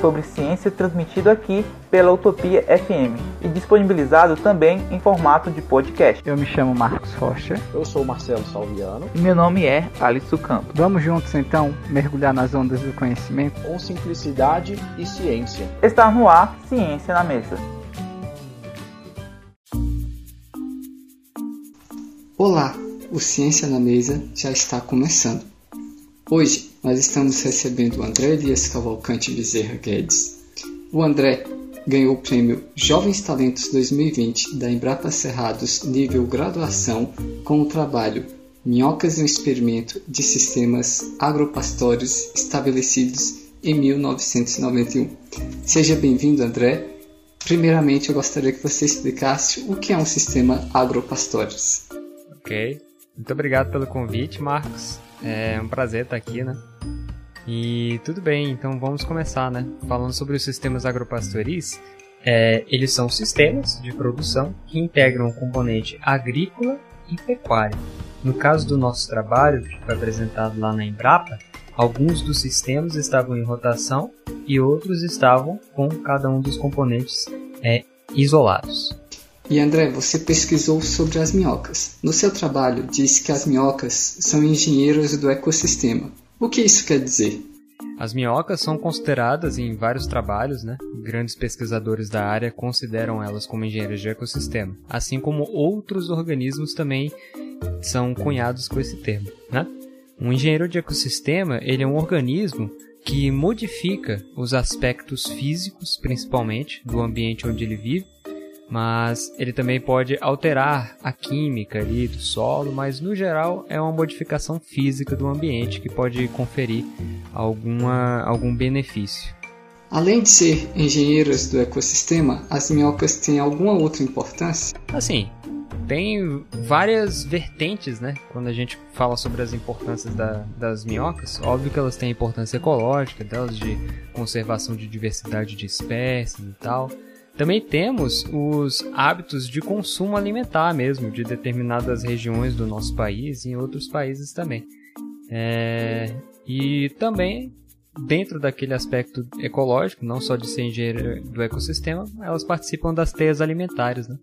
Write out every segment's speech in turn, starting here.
sobre ciência transmitido aqui pela Utopia FM e disponibilizado também em formato de podcast. Eu me chamo Marcos Rocha. Eu sou Marcelo Salviano. E meu nome é Alisson Campos. Vamos juntos então mergulhar nas ondas do conhecimento com simplicidade e ciência. Está no ar Ciência na Mesa. Olá, o Ciência na Mesa já está começando. Hoje nós estamos recebendo o André Elias Cavalcante Bezerra Guedes. O André ganhou o prêmio Jovens Talentos 2020 da Embrapa Cerrados nível graduação com o trabalho Minhocas e um Experimento de Sistemas Agropastores estabelecidos em 1991. Seja bem-vindo, André. Primeiramente, eu gostaria que você explicasse o que é um sistema agropastores. Ok. Muito obrigado pelo convite, Marcos. É um prazer estar aqui, né? E tudo bem, então vamos começar, né? Falando sobre os sistemas agropastoris, é, eles são sistemas de produção que integram o componente agrícola e pecuário. No caso do nosso trabalho, que foi apresentado lá na Embrapa, alguns dos sistemas estavam em rotação e outros estavam com cada um dos componentes é, isolados. E André, você pesquisou sobre as minhocas. No seu trabalho, disse que as minhocas são engenheiros do ecossistema. O que isso quer dizer? As minhocas são consideradas em vários trabalhos, né? Grandes pesquisadores da área consideram elas como engenheiros de ecossistema, assim como outros organismos também são cunhados com esse termo, né? Um engenheiro de ecossistema, ele é um organismo que modifica os aspectos físicos, principalmente, do ambiente onde ele vive, mas ele também pode alterar a química ali do solo, mas no geral é uma modificação física do ambiente que pode conferir alguma, algum benefício. Além de ser engenheiras do ecossistema, as minhocas têm alguma outra importância? Assim, tem várias vertentes, né? Quando a gente fala sobre as importâncias da, das minhocas, óbvio que elas têm importância ecológica delas, de conservação de diversidade de espécies e tal. Também temos os hábitos de consumo alimentar mesmo, de determinadas regiões do nosso país e em outros países também. É, e também, dentro daquele aspecto ecológico, não só de ser engenheiro do ecossistema, elas participam das teias alimentares. Né?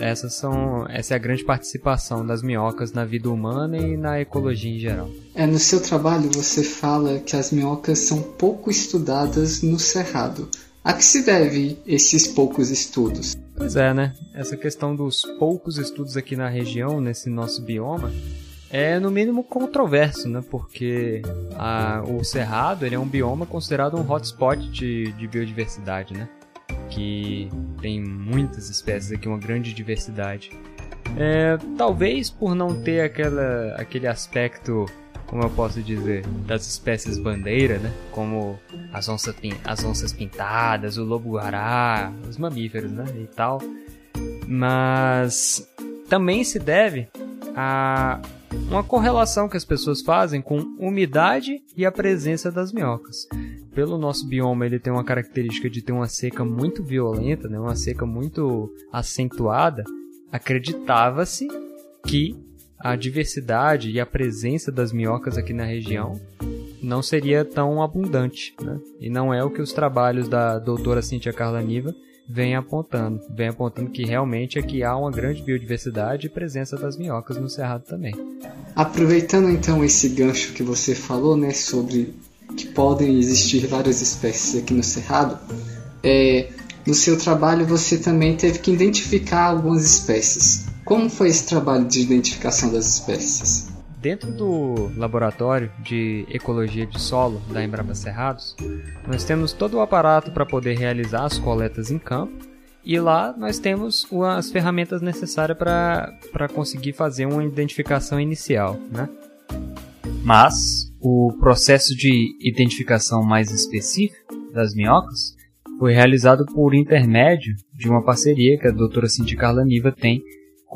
Essas são, essa é a grande participação das minhocas na vida humana e na ecologia em geral. É, no seu trabalho você fala que as minhocas são pouco estudadas no Cerrado. A que se deve esses poucos estudos? Pois é, né? Essa questão dos poucos estudos aqui na região, nesse nosso bioma, é no mínimo controverso, né? Porque a, o Cerrado ele é um bioma considerado um hotspot de, de biodiversidade, né? Que tem muitas espécies aqui, uma grande diversidade. É, talvez por não ter aquela, aquele aspecto como eu posso dizer, das espécies bandeira, né? Como as, onça, as onças pintadas, o lobo-guará, os mamíferos, né? E tal. Mas também se deve a uma correlação que as pessoas fazem com umidade e a presença das minhocas. Pelo nosso bioma, ele tem uma característica de ter uma seca muito violenta, né? uma seca muito acentuada. Acreditava-se que a diversidade e a presença das minhocas aqui na região não seria tão abundante, né? E não é o que os trabalhos da doutora Cíntia Carla Niva vêm apontando. Vem apontando que realmente aqui há uma grande biodiversidade e presença das minhocas no Cerrado também. Aproveitando então esse gancho que você falou, né, sobre que podem existir várias espécies aqui no Cerrado, é, no seu trabalho você também teve que identificar algumas espécies. Como foi esse trabalho de identificação das espécies? Dentro do laboratório de ecologia de solo da Embrapa Cerrados, nós temos todo o aparato para poder realizar as coletas em campo e lá nós temos as ferramentas necessárias para conseguir fazer uma identificação inicial. Né? Mas o processo de identificação mais específico das minhocas foi realizado por intermédio de uma parceria que a doutora Cindy Carla Niva tem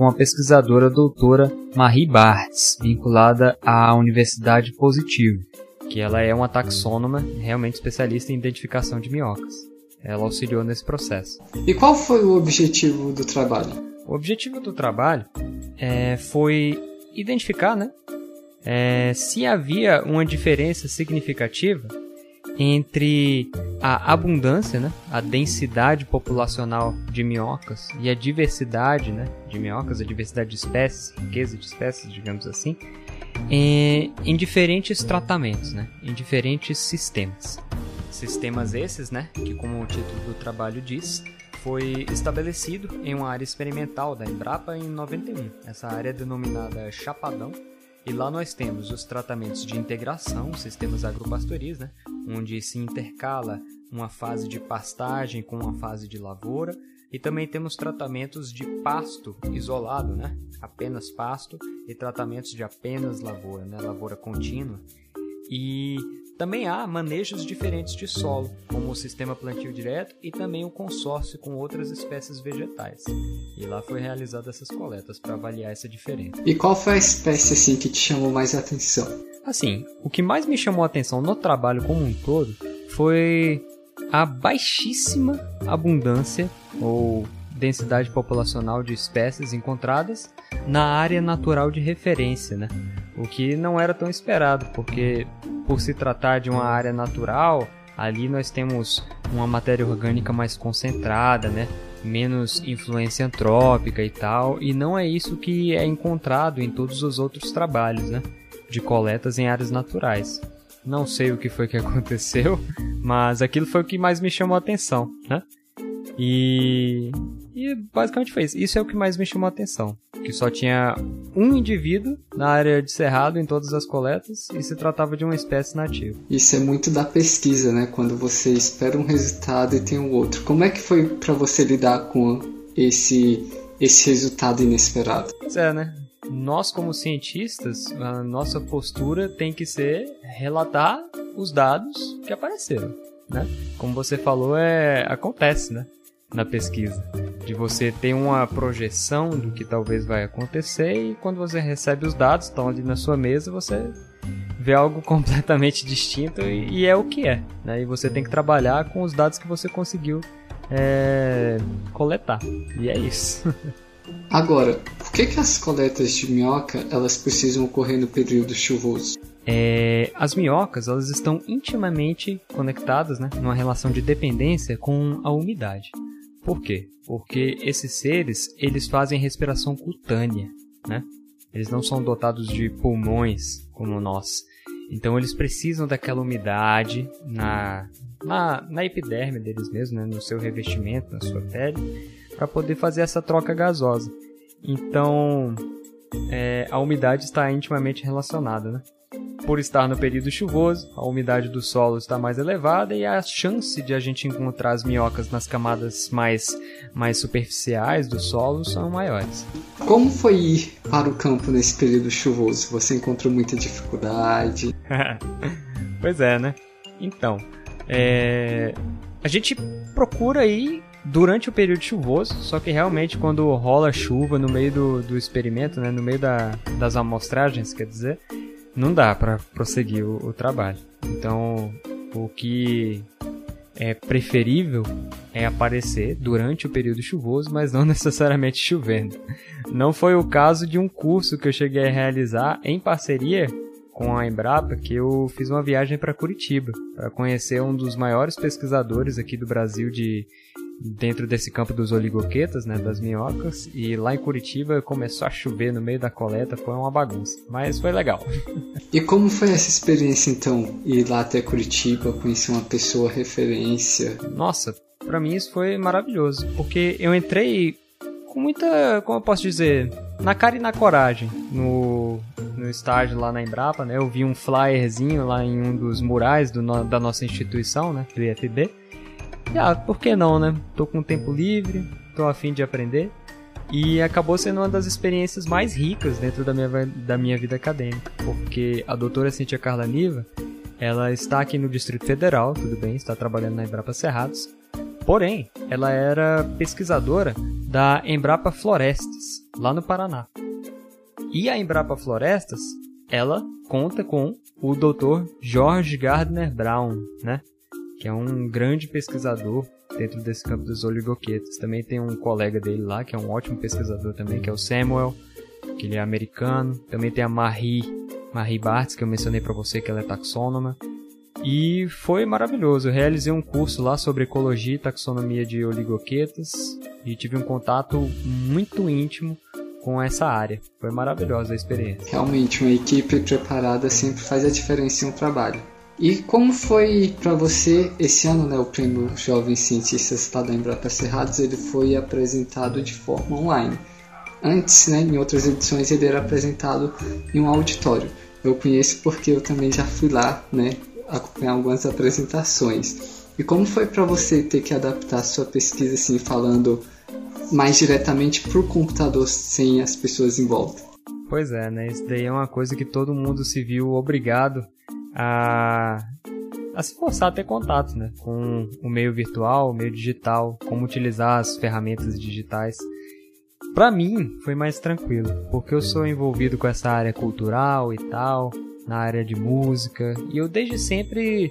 com a pesquisadora doutora Marie Bartz, vinculada à Universidade Positivo. que ela é uma taxônoma realmente especialista em identificação de minhocas. Ela auxiliou nesse processo. E qual foi o objetivo do trabalho? O objetivo do trabalho é, foi identificar né, é, se havia uma diferença significativa entre a abundância, né, a densidade populacional de minhocas e a diversidade né, de minhocas, a diversidade de espécies, riqueza de espécies, digamos assim, em, em diferentes tratamentos, né, em diferentes sistemas. Sistemas esses, né, que como o título do trabalho diz, foi estabelecido em uma área experimental da Embrapa em 91. Essa área é denominada Chapadão e lá nós temos os tratamentos de integração, sistemas agropastoris, né? Onde se intercala uma fase de pastagem com uma fase de lavoura. E também temos tratamentos de pasto isolado, né? apenas pasto, e tratamentos de apenas lavoura, né? lavoura contínua. E também há manejos diferentes de solo, como o sistema plantio direto e também o consórcio com outras espécies vegetais. E lá foi realizada essas coletas para avaliar essa diferença. E qual foi a espécie assim que te chamou mais atenção? Assim, o que mais me chamou a atenção no trabalho como um todo foi a baixíssima abundância ou densidade populacional de espécies encontradas na área natural de referência, né? O que não era tão esperado, porque por se tratar de uma área natural, ali nós temos uma matéria orgânica mais concentrada, né? menos influência antrópica e tal, e não é isso que é encontrado em todos os outros trabalhos, né? De coletas em áreas naturais. Não sei o que foi que aconteceu, mas aquilo foi o que mais me chamou a atenção, né? E, e basicamente foi isso. Isso é o que mais me chamou a atenção. Que só tinha um indivíduo na área de cerrado em todas as coletas e se tratava de uma espécie nativa. Isso é muito da pesquisa, né? Quando você espera um resultado e tem um outro. Como é que foi para você lidar com esse esse resultado inesperado? Pois é, né? Nós como cientistas, a nossa postura tem que ser relatar os dados que apareceram, né? Como você falou, é acontece, né? Na pesquisa. De você ter uma projeção do que talvez vai acontecer e quando você recebe os dados, estão ali na sua mesa, você vê algo completamente distinto e, e é o que é. Né? E você tem que trabalhar com os dados que você conseguiu é, coletar. E é isso. Agora, por que, que as coletas de minhoca elas precisam ocorrer no período chuvoso? É, as minhocas elas estão intimamente conectadas, né, numa relação de dependência com a umidade. Por quê? Porque esses seres, eles fazem respiração cutânea, né? Eles não são dotados de pulmões como nós. Então eles precisam daquela umidade na, na, na epiderme deles mesmos, né? no seu revestimento, na sua pele, para poder fazer essa troca gasosa. Então é, a umidade está intimamente relacionada. Né? Por estar no período chuvoso, a umidade do solo está mais elevada e a chance de a gente encontrar as minhocas nas camadas mais, mais superficiais do solo são maiores. Como foi ir para o campo nesse período chuvoso? Você encontrou muita dificuldade? pois é, né? Então, é... a gente procura ir durante o período chuvoso, só que realmente quando rola chuva no meio do, do experimento, né, no meio da, das amostragens, quer dizer, não dá para prosseguir o, o trabalho. Então, o que é preferível é aparecer durante o período chuvoso, mas não necessariamente chovendo. Não foi o caso de um curso que eu cheguei a realizar em parceria com a Embrapa, que eu fiz uma viagem para Curitiba, para conhecer um dos maiores pesquisadores aqui do Brasil de dentro desse campo dos oligoquetas, né, das minhocas, e lá em Curitiba começou a chover no meio da coleta, foi uma bagunça, mas foi legal. E como foi essa experiência então, ir lá até Curitiba, conhecer uma pessoa referência? Nossa, para mim isso foi maravilhoso, porque eu entrei com muita, como eu posso dizer, na cara e na coragem no, no estágio lá na Embrapa, né? Eu vi um flyerzinho lá em um dos murais do, da nossa instituição, né, do IFB, ah, por que não, né? Tô com tempo livre, tô afim de aprender. E acabou sendo uma das experiências mais ricas dentro da minha, da minha vida acadêmica, porque a doutora Cintia Carla Niva, ela está aqui no Distrito Federal, tudo bem, está trabalhando na Embrapa Cerrados, porém, ela era pesquisadora da Embrapa Florestas, lá no Paraná. E a Embrapa Florestas ela conta com o Dr. George Gardner Brown, né? Que é um grande pesquisador dentro desse campo dos oligoquetos. Também tem um colega dele lá, que é um ótimo pesquisador também, que é o Samuel, que ele é americano. Também tem a Marie, Marie Bartz, que eu mencionei para você, que ela é taxônoma. E foi maravilhoso. Eu realizei um curso lá sobre ecologia e taxonomia de oligoquetas e tive um contato muito íntimo com essa área. Foi maravilhosa a experiência. Realmente, uma equipe preparada sempre faz a diferença em um trabalho. E como foi para você esse ano, né, o prêmio Jovens Cientistas está da Embrapa Cerrados, ele foi apresentado de forma online. Antes, né, em outras edições, ele era apresentado em um auditório. Eu conheço porque eu também já fui lá, né, acompanhar algumas apresentações. E como foi para você ter que adaptar sua pesquisa assim, falando mais diretamente para o computador sem as pessoas em volta? Pois é, né? Isso daí é uma coisa que todo mundo se viu obrigado a, a se forçar a ter contato, né? Com o meio virtual, o meio digital, como utilizar as ferramentas digitais. Para mim foi mais tranquilo, porque eu sou envolvido com essa área cultural e tal, na área de música, e eu desde sempre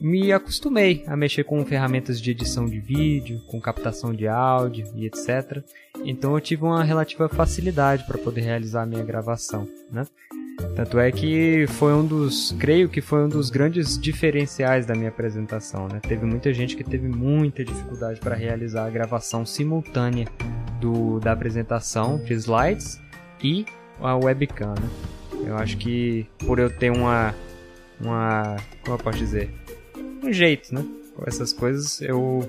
me acostumei a mexer com ferramentas de edição de vídeo, com captação de áudio e etc. Então eu tive uma relativa facilidade para poder realizar a minha gravação, né? Tanto é que foi um dos, creio que foi um dos grandes diferenciais da minha apresentação, né? Teve muita gente que teve muita dificuldade para realizar a gravação simultânea do, da apresentação de slides e a webcam, né? Eu acho que por eu ter uma, uma, como eu posso dizer, um jeito, né? Com essas coisas eu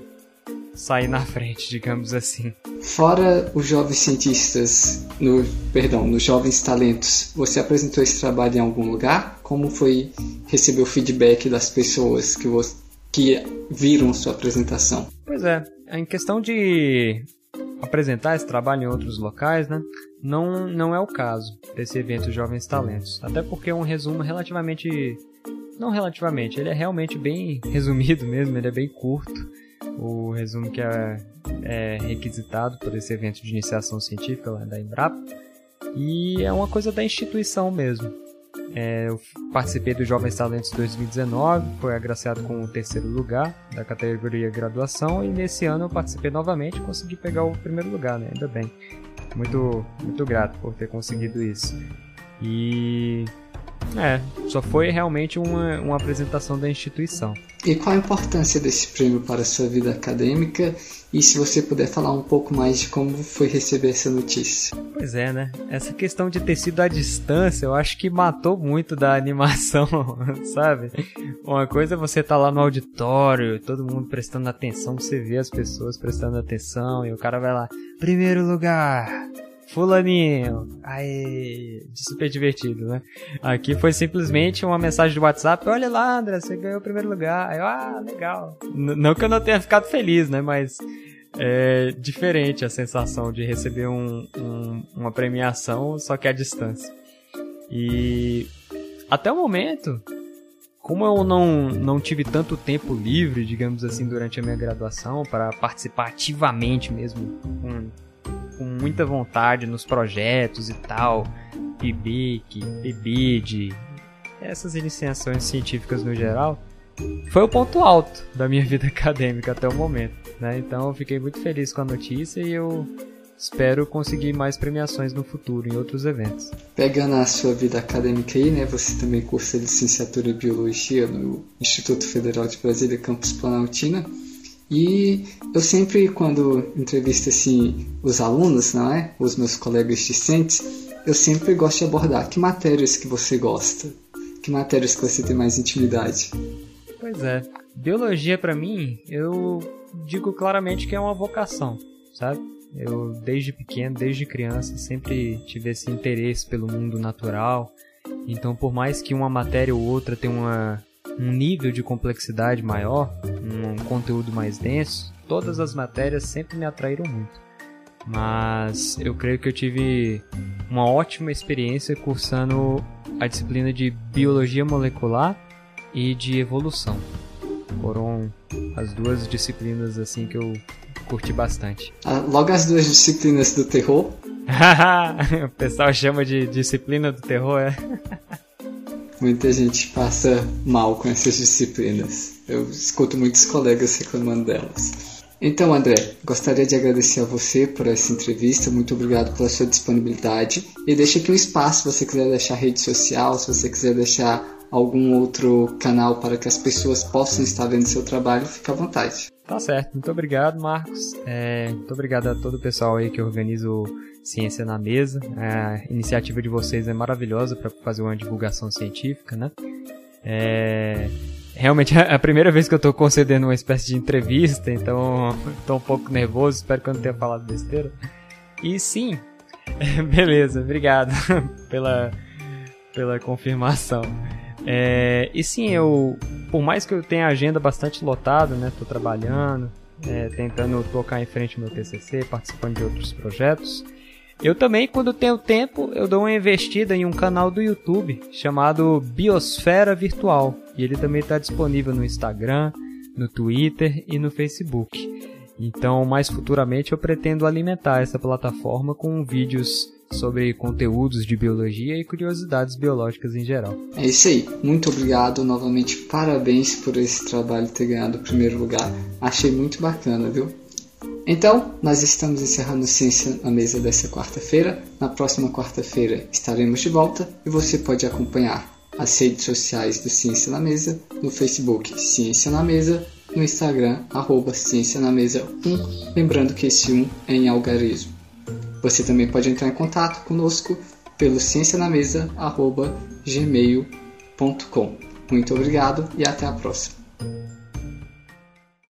sair na frente, digamos assim. Fora os jovens cientistas, no, perdão, nos jovens talentos, você apresentou esse trabalho em algum lugar? Como foi receber o feedback das pessoas que, você, que viram sua apresentação? Pois é, em questão de apresentar esse trabalho em outros locais, né? Não, não é o caso desse evento Jovens Talentos. Até porque é um resumo relativamente. Não relativamente, ele é realmente bem resumido mesmo, ele é bem curto o resumo que é, é requisitado por esse evento de iniciação científica lá da Embrapa. E é uma coisa da instituição mesmo. É, eu participei do Jovens Talentos 2019, foi agraciado com o terceiro lugar da categoria graduação e nesse ano eu participei novamente e consegui pegar o primeiro lugar, né? Ainda bem. Muito, muito grato por ter conseguido isso. E é, só foi realmente uma, uma apresentação da instituição. E qual a importância desse prêmio para a sua vida acadêmica? E se você puder falar um pouco mais de como foi receber essa notícia. Pois é, né? Essa questão de ter sido à distância, eu acho que matou muito da animação, sabe? Uma coisa é você estar tá lá no auditório, todo mundo prestando atenção, você vê as pessoas prestando atenção, e o cara vai lá, primeiro lugar, Fulaninho. Aí, super divertido, né? Aqui foi simplesmente uma mensagem do WhatsApp: Olha lá, André, você ganhou o primeiro lugar. Aí ah, legal. N não que eu não tenha ficado feliz, né? Mas é diferente a sensação de receber um, um, uma premiação, só que à distância. E até o momento, como eu não, não tive tanto tempo livre, digamos assim, durante a minha graduação, para participar ativamente mesmo com com muita vontade nos projetos e tal, PIBIC, PIBID, essas iniciações científicas no geral, foi o ponto alto da minha vida acadêmica até o momento. Né? Então eu fiquei muito feliz com a notícia e eu espero conseguir mais premiações no futuro em outros eventos. Pegando a sua vida acadêmica aí, né, você também cursa licenciatura em Biologia no Instituto Federal de Brasília, campus Planaltina. E eu sempre, quando entrevisto assim, os alunos, não é? Os meus colegas discentes, eu sempre gosto de abordar que matérias que você gosta, que matérias que você tem mais intimidade. Pois é, biologia para mim, eu digo claramente que é uma vocação, sabe? Eu desde pequeno, desde criança, sempre tive esse interesse pelo mundo natural. Então, por mais que uma matéria ou outra tenha uma um nível de complexidade maior, um conteúdo mais denso, todas as matérias sempre me atraíram muito. Mas eu creio que eu tive uma ótima experiência cursando a disciplina de biologia molecular e de evolução. Foram as duas disciplinas assim que eu curti bastante. Ah, logo as duas disciplinas do terror? o pessoal chama de disciplina do terror, é? Muita gente passa mal com essas disciplinas. Eu escuto muitos colegas reclamando delas. Então, André, gostaria de agradecer a você por essa entrevista. Muito obrigado pela sua disponibilidade. E deixa aqui um espaço se você quiser deixar rede social, se você quiser deixar algum outro canal para que as pessoas possam estar vendo seu trabalho, fique à vontade. Tá certo. Muito obrigado, Marcos. É, muito obrigado a todo o pessoal aí que organiza o Ciência na Mesa. A iniciativa de vocês é maravilhosa para fazer uma divulgação científica, né? É, realmente é a primeira vez que eu estou concedendo uma espécie de entrevista, então estou um pouco nervoso, espero que eu não tenha falado besteira. E sim, beleza, obrigado pela, pela confirmação. É, e sim, eu, por mais que eu tenha agenda bastante lotada, né, tô trabalhando, é, tentando tocar em frente o meu TCC, participando de outros projetos, eu também, quando tenho tempo, eu dou uma investida em um canal do YouTube chamado Biosfera Virtual. E ele também está disponível no Instagram, no Twitter e no Facebook. Então, mais futuramente, eu pretendo alimentar essa plataforma com vídeos sobre conteúdos de biologia e curiosidades biológicas em geral. É isso aí. Muito obrigado. Novamente, parabéns por esse trabalho ter ganhado o primeiro lugar. Achei muito bacana, viu? Então, nós estamos encerrando Ciência na Mesa dessa quarta-feira. Na próxima quarta-feira estaremos de volta e você pode acompanhar as redes sociais do Ciência na Mesa no Facebook Ciência na Mesa, no Instagram arroba Ciência na Mesa 1, lembrando que esse 1 é em algarismo. Você também pode entrar em contato conosco pelo ciencianamesa.gmail.com. Muito obrigado e até a próxima.